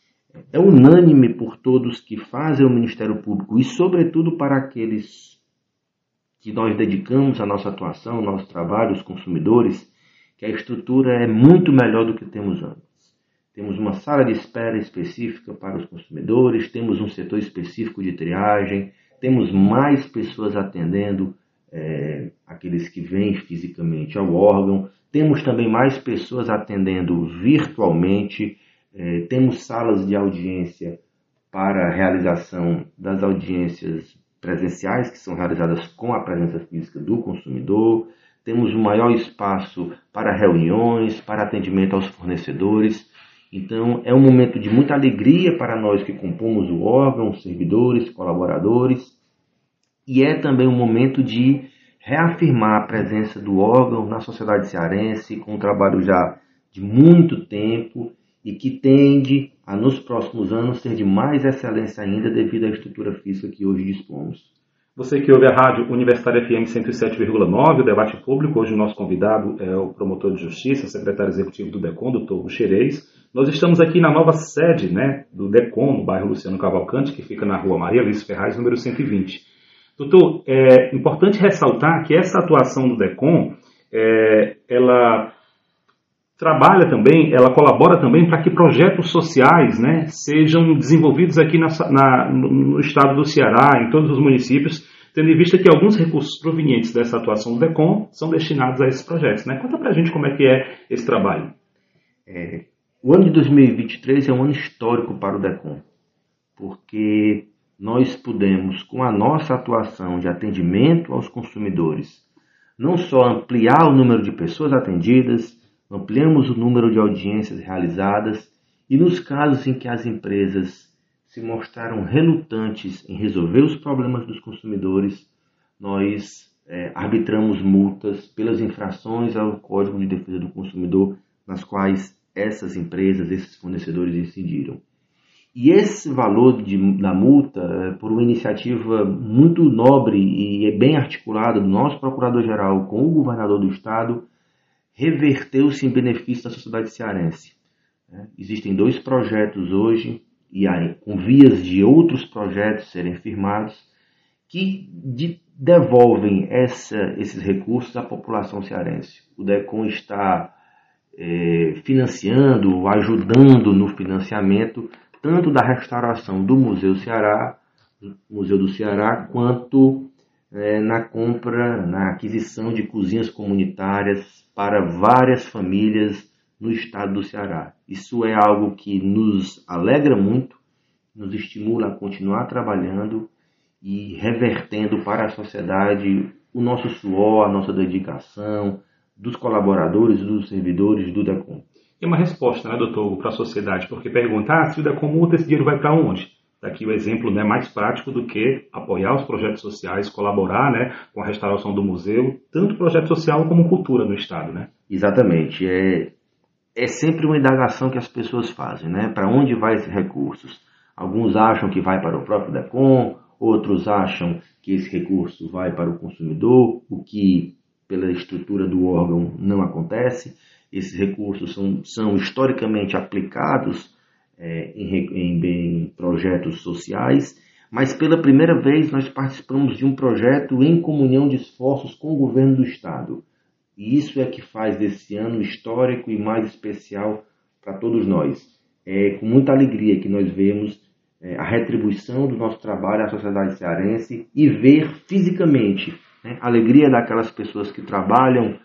[SPEAKER 2] é unânime por todos que fazem o Ministério Público e, sobretudo, para aqueles que nós dedicamos a nossa atuação, o nosso trabalho, os consumidores, que a estrutura é muito melhor do que temos antes. Temos uma sala de espera específica para os consumidores, temos um setor específico de triagem, temos mais pessoas atendendo é, aqueles que vêm fisicamente ao órgão, temos também mais pessoas atendendo virtualmente é, temos salas de audiência para realização das audiências presenciais, que são realizadas com a presença física do consumidor. Temos um maior espaço para reuniões, para atendimento aos fornecedores. Então, é um momento de muita alegria para nós que compomos o órgão, servidores, colaboradores, e é também um momento de reafirmar a presença do órgão na sociedade cearense, com um trabalho já de muito tempo e que tende a, nos próximos anos, ser de mais excelência ainda devido à estrutura física que hoje dispomos.
[SPEAKER 1] Você que ouve a rádio Universitária FM 107,9, o debate público, hoje o nosso convidado é o promotor de justiça, secretário executivo do DECOM, doutor Xerez. Nós estamos aqui na nova sede né, do DECOM, no bairro Luciano Cavalcante, que fica na rua Maria Luiz Ferraz, número 120. Doutor, é importante ressaltar que essa atuação do DECOM, é, ela trabalha também, ela colabora também para que projetos sociais né, sejam desenvolvidos aqui na, na, no estado do Ceará, em todos os municípios, tendo em vista que alguns recursos provenientes dessa atuação do DECOM são destinados a esses projetos. Né? Conta para a gente como é que é esse trabalho.
[SPEAKER 2] É, o ano de 2023 é um ano histórico para o DECOM, porque nós pudemos, com a nossa atuação de atendimento aos consumidores, não só ampliar o número de pessoas atendidas, ampliamos o número de audiências realizadas e nos casos em que as empresas se mostraram relutantes em resolver os problemas dos consumidores, nós é, arbitramos multas pelas infrações ao Código de Defesa do Consumidor nas quais essas empresas, esses fornecedores incidiram. E esse valor de, da multa, é, por uma iniciativa muito nobre e bem articulada do nosso Procurador-Geral com o Governador do Estado, reverteu-se em benefício da sociedade cearense. Né? Existem dois projetos hoje, e aí, com vias de outros projetos serem firmados, que de, devolvem essa, esses recursos à população cearense. O DECOM está é, financiando, ajudando no financiamento tanto da restauração do Museu Ceará, Museu do Ceará, quanto é, na compra, na aquisição de cozinhas comunitárias para várias famílias no estado do Ceará. Isso é algo que nos alegra muito, nos estimula a continuar trabalhando e revertendo para a sociedade o nosso suor, a nossa dedicação dos colaboradores dos servidores do DECOM.
[SPEAKER 1] É uma resposta, né, doutor, para a sociedade, porque perguntar ah, se o DECOM multa, esse dinheiro vai para onde? Daqui o exemplo né, mais prático do que apoiar os projetos sociais, colaborar né, com a restauração do museu, tanto projeto social como cultura no Estado. Né?
[SPEAKER 2] Exatamente. É, é sempre uma indagação que as pessoas fazem. Né? Para onde vai esses recursos? Alguns acham que vai para o próprio DECOM, outros acham que esse recurso vai para o consumidor, o que, pela estrutura do órgão, não acontece. Esses recursos são, são historicamente aplicados é, em, em, em projetos sociais, mas pela primeira vez nós participamos de um projeto em comunhão de esforços com o governo do Estado. E isso é que faz desse ano histórico e mais especial para todos nós. É com muita alegria que nós vemos é, a retribuição do nosso trabalho à sociedade cearense e ver fisicamente né, a alegria daquelas pessoas que trabalham,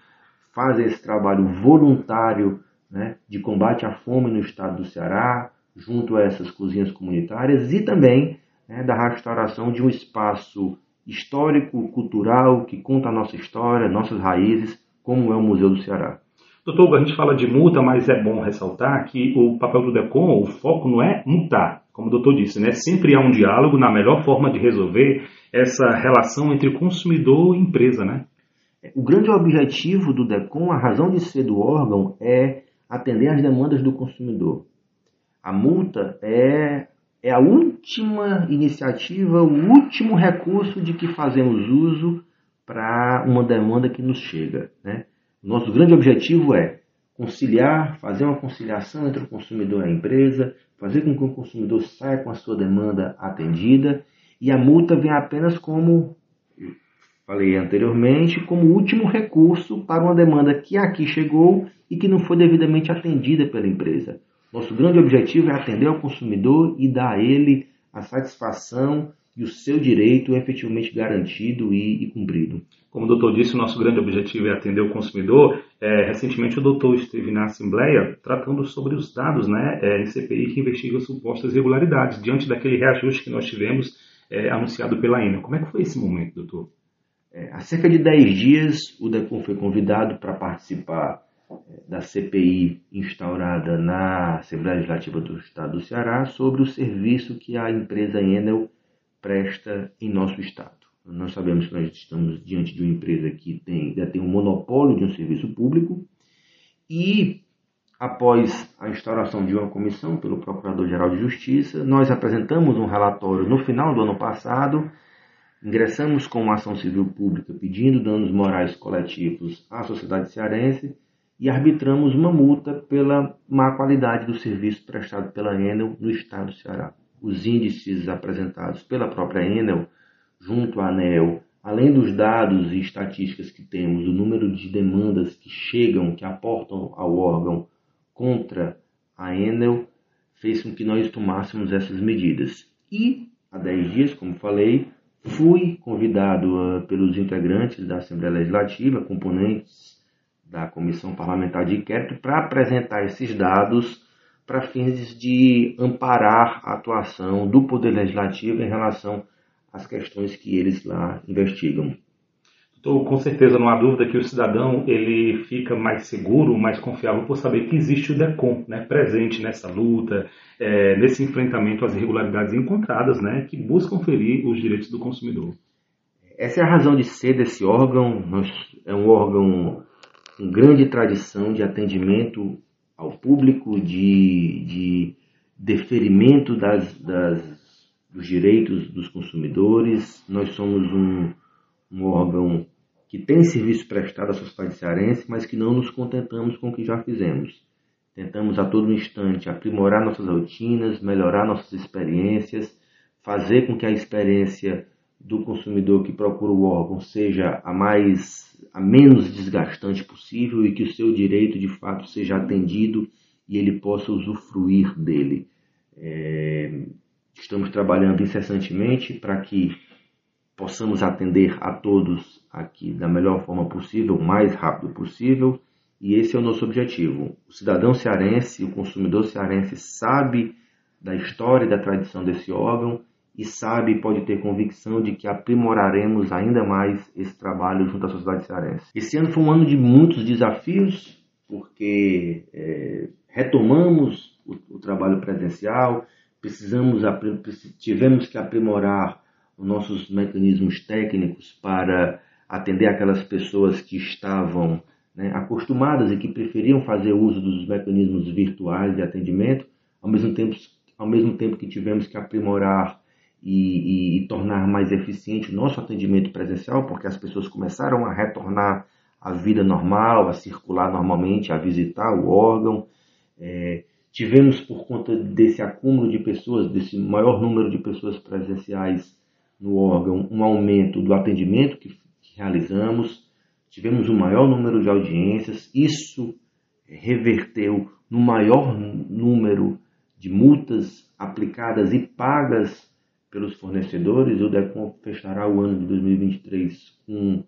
[SPEAKER 2] fazem esse trabalho voluntário né, de combate à fome no estado do Ceará, junto a essas cozinhas comunitárias e também né, da restauração de um espaço histórico, cultural, que conta a nossa história, nossas raízes, como é o Museu do Ceará.
[SPEAKER 19] Doutor, a gente fala de multa, mas é bom ressaltar que o papel do DECOM, o foco não é multar, como o doutor disse, né? Sempre há um diálogo na melhor forma de resolver essa relação entre consumidor e empresa, né?
[SPEAKER 2] O grande objetivo do DECOM, a razão de ser do órgão, é atender às demandas do consumidor. A multa é, é a última iniciativa, o último recurso de que fazemos uso para uma demanda que nos chega. Né? Nosso grande objetivo é conciliar, fazer uma conciliação entre o consumidor e a empresa, fazer com que o consumidor saia com a sua demanda atendida e a multa vem apenas como, falei anteriormente, como último recurso para uma demanda que aqui chegou e que não foi devidamente atendida pela empresa. Nosso grande objetivo é atender ao consumidor e dar a ele a satisfação e o seu direito efetivamente garantido e, e cumprido.
[SPEAKER 19] Como o doutor disse, o nosso grande objetivo é atender o consumidor. É, recentemente, o doutor esteve na Assembleia tratando sobre os dados né, é, em CPI que investigam supostas irregularidades, diante daquele reajuste que nós tivemos é, anunciado pela Enel. Como é que foi esse momento, doutor?
[SPEAKER 2] É, há cerca de 10 dias, o DECOM foi convidado para participar da CPI instaurada na Assembleia Legislativa do Estado do Ceará sobre o serviço que a empresa Enel presta em nosso Estado. Nós sabemos que nós estamos diante de uma empresa que tem, tem um monopólio de um serviço público e, após a instauração de uma comissão pelo Procurador-Geral de Justiça, nós apresentamos um relatório no final do ano passado, ingressamos com uma ação civil pública pedindo danos morais coletivos à sociedade cearense e arbitramos uma multa pela má qualidade do serviço prestado pela Enel no estado do Ceará. Os índices apresentados pela própria Enel junto à ANEL, além dos dados e estatísticas que temos, o número de demandas que chegam, que aportam ao órgão contra a Enel, fez com que nós tomássemos essas medidas. E, há 10 dias, como falei, fui convidado uh, pelos integrantes da Assembleia Legislativa, componentes da Comissão Parlamentar de Inquérito, para apresentar esses dados para fins de amparar a atuação do Poder Legislativo em relação as questões que eles lá investigam.
[SPEAKER 19] Então, com certeza não há dúvida que o cidadão ele fica mais seguro, mais confiável por saber que existe o DECOM né, presente nessa luta, é, nesse enfrentamento às irregularidades encontradas, né, que buscam ferir os direitos do consumidor.
[SPEAKER 2] Essa é a razão de ser desse órgão. É um órgão com grande tradição de atendimento ao público, de, de deferimento das, das dos direitos dos consumidores. Nós somos um, um órgão que tem serviço prestado à sociedade cearense, mas que não nos contentamos com o que já fizemos. Tentamos a todo instante aprimorar nossas rotinas, melhorar nossas experiências, fazer com que a experiência do consumidor que procura o órgão seja a mais a menos desgastante possível e que o seu direito de fato seja atendido e ele possa usufruir dele. É, Estamos trabalhando incessantemente para que possamos atender a todos aqui da melhor forma possível, o mais rápido possível, e esse é o nosso objetivo. O cidadão cearense, o consumidor cearense sabe da história e da tradição desse órgão e sabe e pode ter convicção de que aprimoraremos ainda mais esse trabalho junto à sociedade cearense. Esse ano foi um ano de muitos desafios, porque é, retomamos o, o trabalho presencial, precisamos tivemos que aprimorar os nossos mecanismos técnicos para atender aquelas pessoas que estavam né, acostumadas e que preferiam fazer uso dos mecanismos virtuais de atendimento, ao mesmo tempo, ao mesmo tempo que tivemos que aprimorar e, e, tornar mais eficiente o nosso atendimento presencial, porque as pessoas começaram a retornar à vida normal, a circular normalmente, a visitar o órgão. É, Tivemos, por conta desse acúmulo de pessoas, desse maior número de pessoas presenciais no órgão, um aumento do atendimento que, que realizamos, tivemos um maior número de audiências, isso reverteu no maior número de multas aplicadas e pagas pelos fornecedores. O DECOM fechará o ano de 2023 com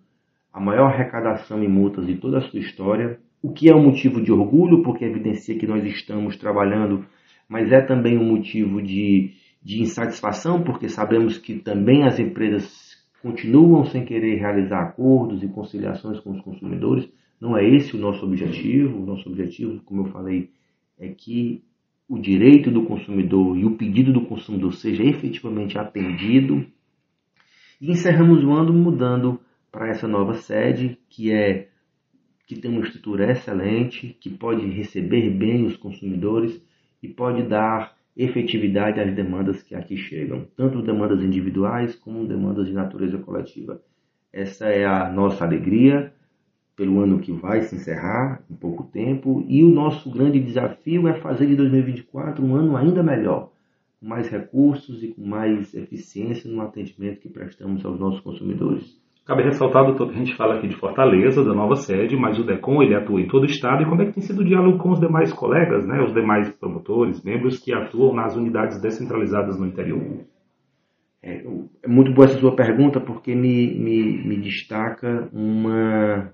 [SPEAKER 2] a maior arrecadação em multas de toda a sua história o que é um motivo de orgulho, porque evidencia que nós estamos trabalhando, mas é também um motivo de, de insatisfação, porque sabemos que também as empresas continuam sem querer realizar acordos e conciliações com os consumidores. Não é esse o nosso objetivo. O nosso objetivo, como eu falei, é que o direito do consumidor e o pedido do consumidor seja efetivamente atendido. E encerramos o ano mudando para essa nova sede, que é que tem uma estrutura excelente, que pode receber bem os consumidores e pode dar efetividade às demandas que aqui chegam, tanto demandas individuais como demandas de natureza coletiva. Essa é a nossa alegria pelo ano que vai se encerrar em pouco tempo e o nosso grande desafio é fazer de 2024 um ano ainda melhor, com mais recursos e com mais eficiência no atendimento que prestamos aos nossos consumidores.
[SPEAKER 19] Cabe ressaltar, doutor, que a gente fala aqui de Fortaleza, da nova sede, mas o DECOM ele atua em todo o estado. E como é que tem sido o diálogo com os demais colegas, né, os demais promotores, membros que atuam nas unidades descentralizadas no interior?
[SPEAKER 2] É, é muito boa essa sua pergunta, porque me, me, me destaca uma,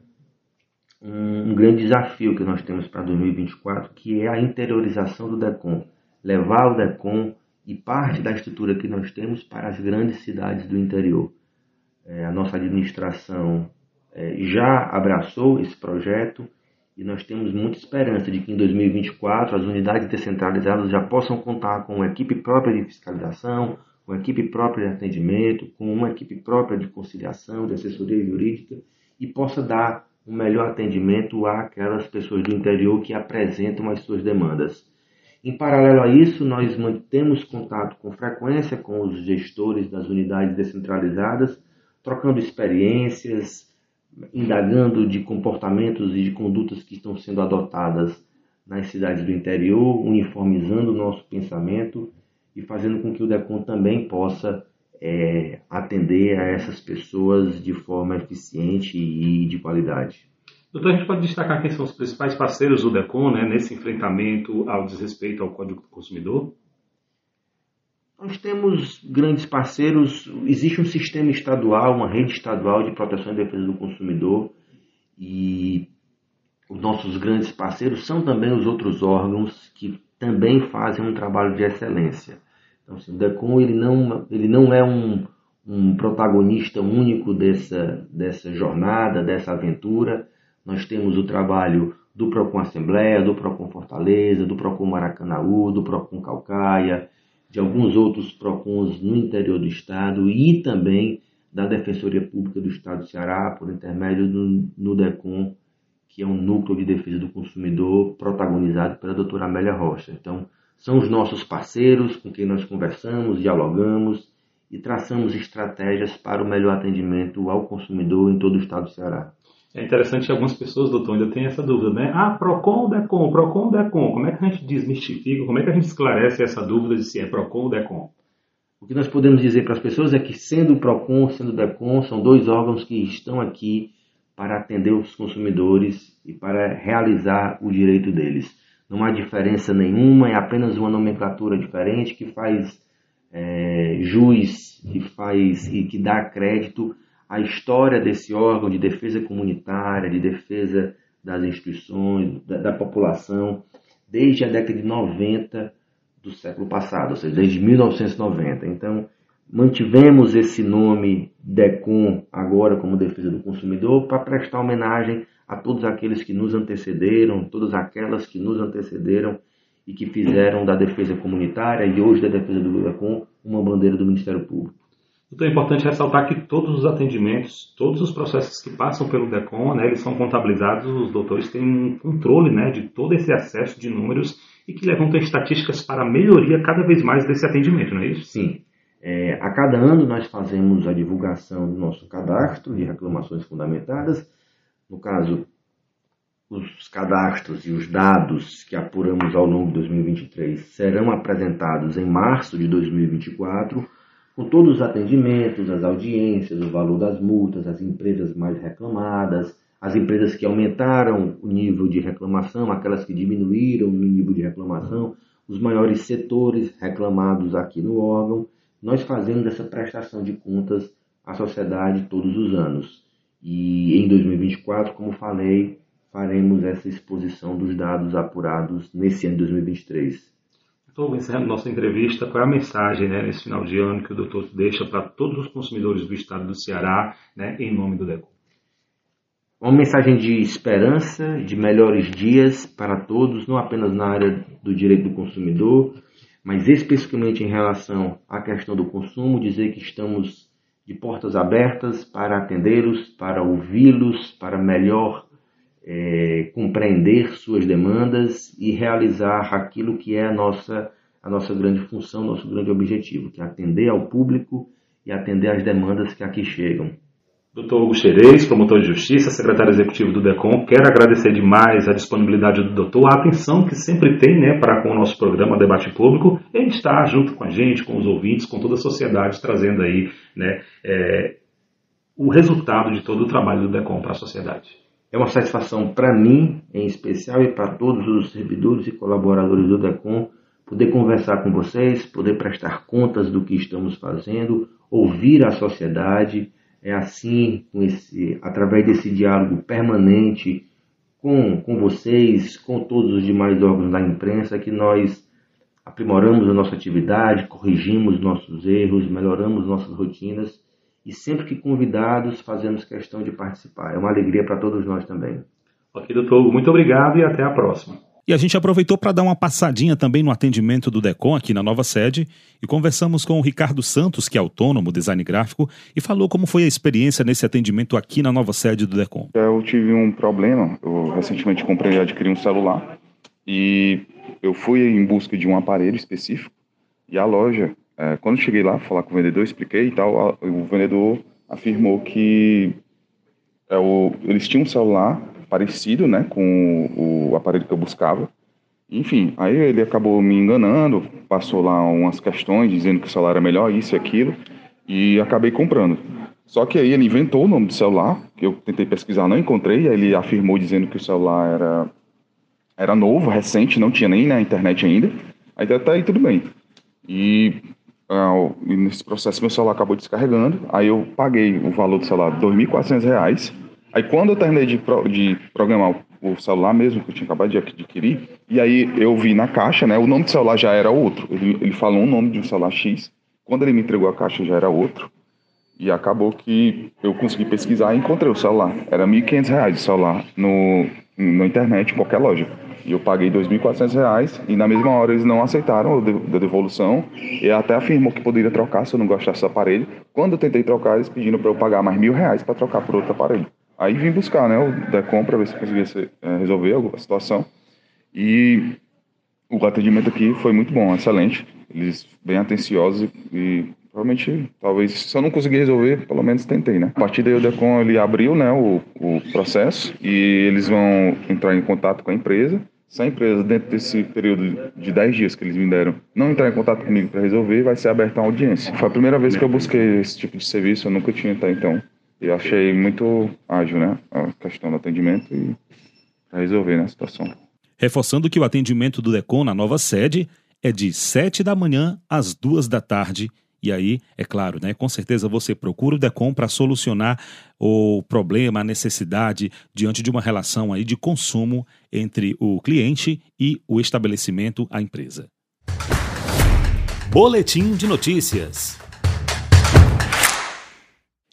[SPEAKER 2] um, grande desafio que nós temos para 2024, que é a interiorização do DECOM. Levar o DECOM e parte da estrutura que nós temos para as grandes cidades do interior. É, a nossa administração é, já abraçou esse projeto e nós temos muita esperança de que em 2024 as unidades descentralizadas já possam contar com uma equipe própria de fiscalização, com uma equipe própria de atendimento, com uma equipe própria de conciliação, de assessoria jurídica e possa dar um melhor atendimento àquelas pessoas do interior que apresentam as suas demandas. Em paralelo a isso, nós mantemos contato com frequência com os gestores das unidades descentralizadas trocando experiências, indagando de comportamentos e de condutas que estão sendo adotadas nas cidades do interior, uniformizando o nosso pensamento e fazendo com que o DECON também possa é, atender a essas pessoas de forma eficiente e de qualidade.
[SPEAKER 19] Doutor, a gente pode destacar quem são os principais parceiros do DECON né, nesse enfrentamento ao desrespeito ao Código do Consumidor?
[SPEAKER 2] Nós temos grandes parceiros, existe um sistema estadual, uma rede estadual de proteção e defesa do consumidor e os nossos grandes parceiros são também os outros órgãos que também fazem um trabalho de excelência. Então, assim, o DECOM ele não, ele não é um, um protagonista único dessa, dessa jornada, dessa aventura. Nós temos o trabalho do PROCON Assembleia, do PROCON Fortaleza, do PROCON Maracanaú, do PROCON Calcaia, de alguns outros PROCONs no interior do Estado e também da Defensoria Pública do Estado do Ceará, por intermédio do NUDECOM, que é um núcleo de defesa do consumidor protagonizado pela doutora Amélia Rocha. Então, são os nossos parceiros com quem nós conversamos, dialogamos e traçamos estratégias para o melhor atendimento ao consumidor em todo o Estado do Ceará.
[SPEAKER 19] É interessante que algumas pessoas, doutor, ainda têm essa dúvida, né? Ah, PROCON ou DECOM? PROCON ou DECOM? Como é que a gente desmistifica, como é que a gente esclarece essa dúvida de se é PROCON ou DECOM?
[SPEAKER 2] O que nós podemos dizer para as pessoas é que, sendo PROCON, sendo DECOM, são dois órgãos que estão aqui para atender os consumidores e para realizar o direito deles. Não há diferença nenhuma, é apenas uma nomenclatura diferente que faz é, que faz e que dá crédito a história desse órgão de defesa comunitária, de defesa das instituições, da, da, população, desde a década de 90 do século passado, ou seja, desde 1990. Então, mantivemos esse nome DECOM agora como defesa do consumidor para prestar homenagem a todos aqueles que nos antecederam, todas aquelas que nos antecederam e que fizeram da defesa comunitária e hoje da defesa do DECOM uma bandeira do Ministério Público.
[SPEAKER 19] Então é importante ressaltar que todos os atendimentos, todos os processos que passam pelo DECON, né, eles são contabilizados, os doutores têm um controle né, de todo esse acesso de números e que levantam estatísticas para a melhoria cada vez mais desse atendimento, não é isso?
[SPEAKER 2] Sim. É, a cada ano nós fazemos a divulgação do nosso cadastro de reclamações fundamentadas. No caso, os cadastros e os dados que apuramos ao longo de 2023 serão apresentados em março de 2024, com todos os atendimentos, as audiências, o valor das multas, as empresas mais reclamadas, as empresas que aumentaram o nível de reclamação, aquelas que diminuíram o nível de reclamação, os maiores setores reclamados aqui no órgão. Nós fazemos essa prestação de contas à sociedade todos os anos. E em 2024, como falei, faremos essa exposição dos dados apurados nesse ano de 2023.
[SPEAKER 19] Estou encerrando nossa entrevista. Qual é a mensagem né, nesse final de ano que o doutor deixa para todos os consumidores do estado do Ceará, né, em nome do DECO?
[SPEAKER 2] Uma mensagem de esperança, de melhores dias para todos, não apenas na área do direito do consumidor, mas especificamente em relação à questão do consumo, dizer que estamos de portas abertas para atendê-los, para ouvi-los, para melhor é, compreender suas demandas e realizar aquilo que é a nossa, a nossa grande função, nosso grande objetivo, que é atender ao público e atender às demandas que aqui chegam.
[SPEAKER 19] Doutor Hugo Xerez, promotor de justiça, secretário executivo do DECOM, quero agradecer demais a disponibilidade do doutor, a atenção que sempre tem né, para com o nosso programa Debate Público. Ele está junto com a gente, com os ouvintes, com toda a sociedade, trazendo aí né, é, o resultado de todo o trabalho do DECOM para a sociedade.
[SPEAKER 2] É uma satisfação para mim, em especial, e para todos os servidores e colaboradores do DECOM, poder conversar com vocês, poder prestar contas do que estamos fazendo, ouvir a sociedade é assim, esse, através desse diálogo permanente com, com vocês, com todos os demais órgãos da imprensa, que nós aprimoramos a nossa atividade, corrigimos nossos erros, melhoramos nossas rotinas e sempre que convidados fazemos questão de participar. É uma alegria para todos nós também.
[SPEAKER 19] Ok, doutor, muito obrigado e até a próxima.
[SPEAKER 1] E a gente aproveitou para dar uma passadinha também no atendimento do DECOM aqui na nova sede e conversamos com o Ricardo Santos, que é autônomo, design gráfico, e falou como foi a experiência nesse atendimento aqui na nova sede do DECOM.
[SPEAKER 20] Eu tive um problema, eu recentemente comprei e adquiri um celular e eu fui em busca de um aparelho específico e a loja, é, quando cheguei lá, falar com o vendedor, expliquei e tal, o vendedor afirmou que é, eles tinham um celular parecido, né, com o aparelho que eu buscava. Enfim, aí ele acabou me enganando, passou lá umas questões dizendo que o celular era melhor, isso e aquilo, e acabei comprando. Só que aí ele inventou o nome do celular, que eu tentei pesquisar, não encontrei, aí ele afirmou dizendo que o celular era, era novo, recente, não tinha nem na internet ainda. Aí até aí tudo bem. E ah, nesse processo meu celular acabou descarregando, aí eu paguei o valor do celular, R$ 2.400, Aí quando eu terminei de, pro, de programar o celular mesmo, que eu tinha acabado de adquirir, e aí eu vi na caixa, né? O nome do celular já era outro. Ele, ele falou um nome de um celular X. Quando ele me entregou a caixa já era outro. E acabou que eu consegui pesquisar e encontrei o celular. Era R$ 1.500 o celular no, na internet, em qualquer loja. E eu paguei R$ 2.400 e na mesma hora eles não aceitaram a devolução e até afirmou que poderia trocar se eu não gostasse do aparelho. Quando eu tentei trocar, eles pediram para eu pagar mais mil reais para trocar por outro aparelho. Aí vim buscar né, o DECOM para ver se conseguia é, resolver a situação. E o atendimento aqui foi muito bom, excelente. Eles bem atenciosos e provavelmente, talvez, se eu não conseguir resolver, pelo menos tentei, né? A partir daí o DECOM ele abriu né, o, o processo e eles vão entrar em contato com a empresa. Se a empresa, dentro desse período de 10 dias que eles me deram, não entrar em contato comigo para resolver, vai ser aberta uma audiência. Foi a primeira vez que eu busquei esse tipo de serviço, eu nunca tinha até então. E achei muito ágil, né? A questão do atendimento e resolver né, a situação.
[SPEAKER 1] Reforçando que o atendimento do DECON na nova sede é de 7 da manhã às 2 da tarde. E aí, é claro, né? Com certeza você procura o DECOM para solucionar o problema, a necessidade diante de uma relação aí de consumo entre o cliente e o estabelecimento, a empresa. Boletim de notícias.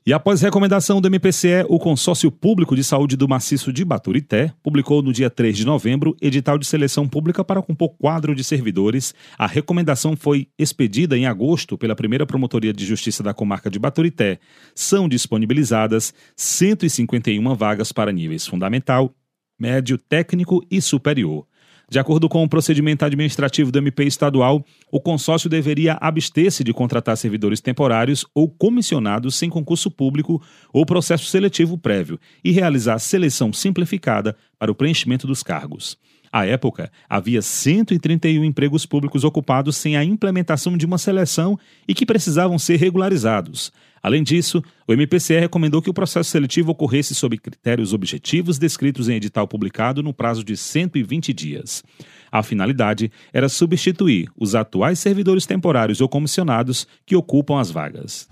[SPEAKER 1] E após recomendação do MPCE, o Consórcio Público de Saúde do Maciço de Baturité publicou no dia 3 de novembro edital de seleção pública para compor quadro de servidores. A recomendação foi expedida em agosto pela primeira Promotoria de Justiça da comarca de Baturité. São disponibilizadas 151 vagas para níveis fundamental, médio, técnico e superior. De acordo com o procedimento administrativo do MP estadual, o consórcio deveria abster-se de contratar servidores temporários ou comissionados sem concurso público ou processo seletivo prévio e realizar seleção simplificada para o preenchimento dos cargos. À época, havia 131 empregos públicos ocupados sem a implementação de uma seleção e que precisavam ser regularizados. Além disso, o MPCE recomendou que o processo seletivo ocorresse sob critérios objetivos descritos em edital publicado no prazo de 120 dias. A finalidade era substituir os atuais servidores temporários ou comissionados que ocupam as vagas.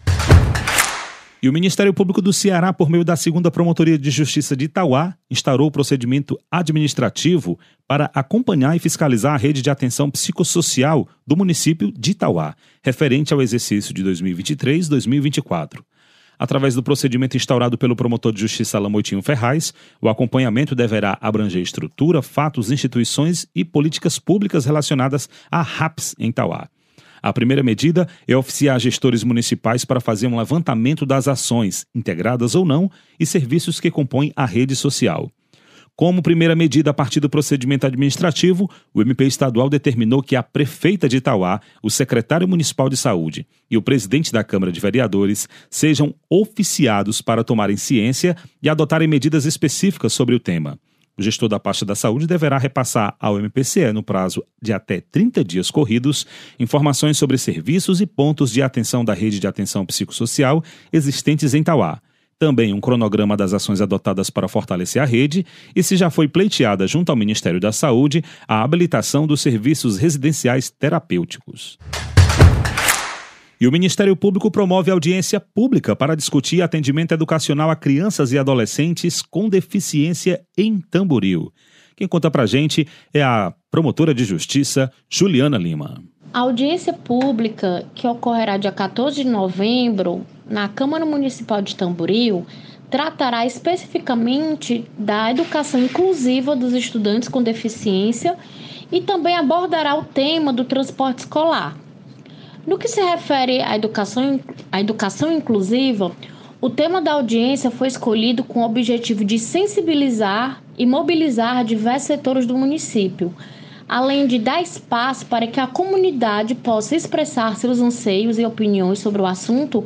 [SPEAKER 1] E o Ministério Público do Ceará, por meio da segunda Promotoria de Justiça de Itauá, instaurou o procedimento administrativo para acompanhar e fiscalizar a rede de atenção psicossocial do município de Itauá, referente ao exercício de 2023-2024. Através do procedimento instaurado pelo promotor de justiça Lamoitinho Ferraz, o acompanhamento deverá abranger estrutura, fatos, instituições e políticas públicas relacionadas à RAPS em Itauá. A primeira medida é oficiar gestores municipais para fazer um levantamento das ações, integradas ou não, e serviços que compõem a rede social. Como primeira medida a partir do procedimento administrativo, o MP estadual determinou que a prefeita de Itauá, o secretário municipal de saúde e o presidente da Câmara de Vereadores sejam oficiados para tomarem ciência e adotarem medidas específicas sobre o tema. O gestor da pasta da saúde deverá repassar ao MPCE, no prazo de até 30 dias corridos, informações sobre serviços e pontos de atenção da rede de atenção psicossocial existentes em Tauá. Também um cronograma das ações adotadas para fortalecer a rede e se já foi pleiteada junto ao Ministério da Saúde a habilitação dos serviços residenciais terapêuticos. E o Ministério Público promove audiência pública para discutir atendimento educacional a crianças e adolescentes com deficiência em Tamboril. Quem conta pra gente é a promotora de justiça Juliana Lima.
[SPEAKER 21] A audiência pública, que ocorrerá dia 14 de novembro na Câmara Municipal de Tamboril, tratará especificamente da educação inclusiva dos estudantes com deficiência e também abordará o tema do transporte escolar. No que se refere à educação, à educação inclusiva, o tema da audiência foi escolhido com o objetivo de sensibilizar e mobilizar diversos setores do município, além de dar espaço para que a comunidade possa expressar seus anseios e opiniões sobre o assunto,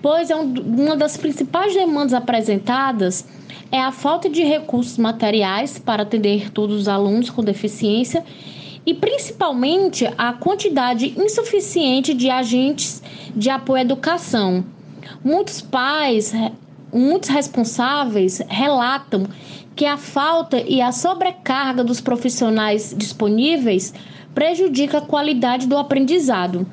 [SPEAKER 21] pois é uma das principais demandas apresentadas é a falta de recursos materiais para atender todos os alunos com deficiência e principalmente a quantidade insuficiente de agentes de apoio à educação. Muitos pais, muitos responsáveis relatam que a falta e a sobrecarga dos profissionais disponíveis prejudica a qualidade do aprendizado.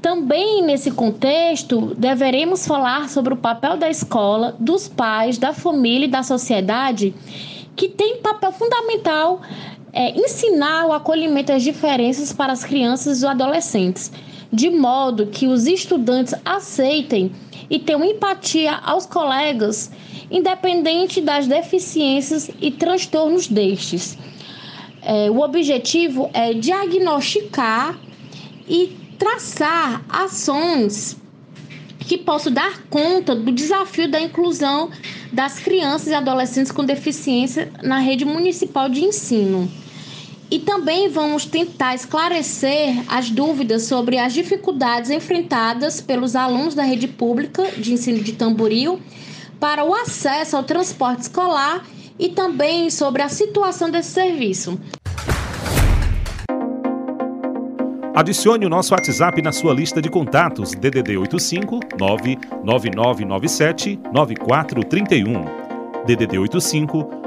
[SPEAKER 21] Também nesse contexto, deveremos falar sobre o papel da escola, dos pais, da família e da sociedade, que tem papel fundamental é ensinar o acolhimento às diferenças para as crianças e os adolescentes, de modo que os estudantes aceitem e tenham empatia aos colegas, independente das deficiências e transtornos destes. É, o objetivo é diagnosticar e traçar ações que possam dar conta do desafio da inclusão das crianças e adolescentes com deficiência na rede municipal de ensino. E também vamos tentar esclarecer as dúvidas sobre as dificuldades enfrentadas pelos alunos da rede pública de ensino de Tamboril para o acesso ao transporte escolar e também sobre a situação desse serviço.
[SPEAKER 1] Adicione o nosso WhatsApp na sua lista de contatos DDD 85 99997 9431. DDD 85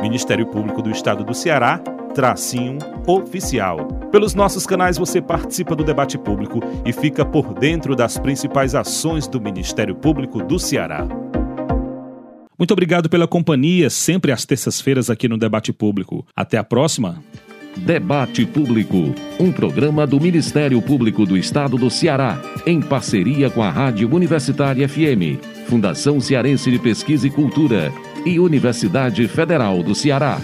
[SPEAKER 1] Ministério Público do Estado do Ceará, tracinho oficial. Pelos nossos canais você participa do debate público e fica por dentro das principais ações do Ministério Público do Ceará. Muito obrigado pela companhia, sempre às terças-feiras aqui no Debate Público. Até a próxima.
[SPEAKER 3] Debate Público, um programa do Ministério Público do Estado do Ceará, em parceria com a Rádio Universitária FM, Fundação Cearense de Pesquisa e Cultura e Universidade Federal do Ceará.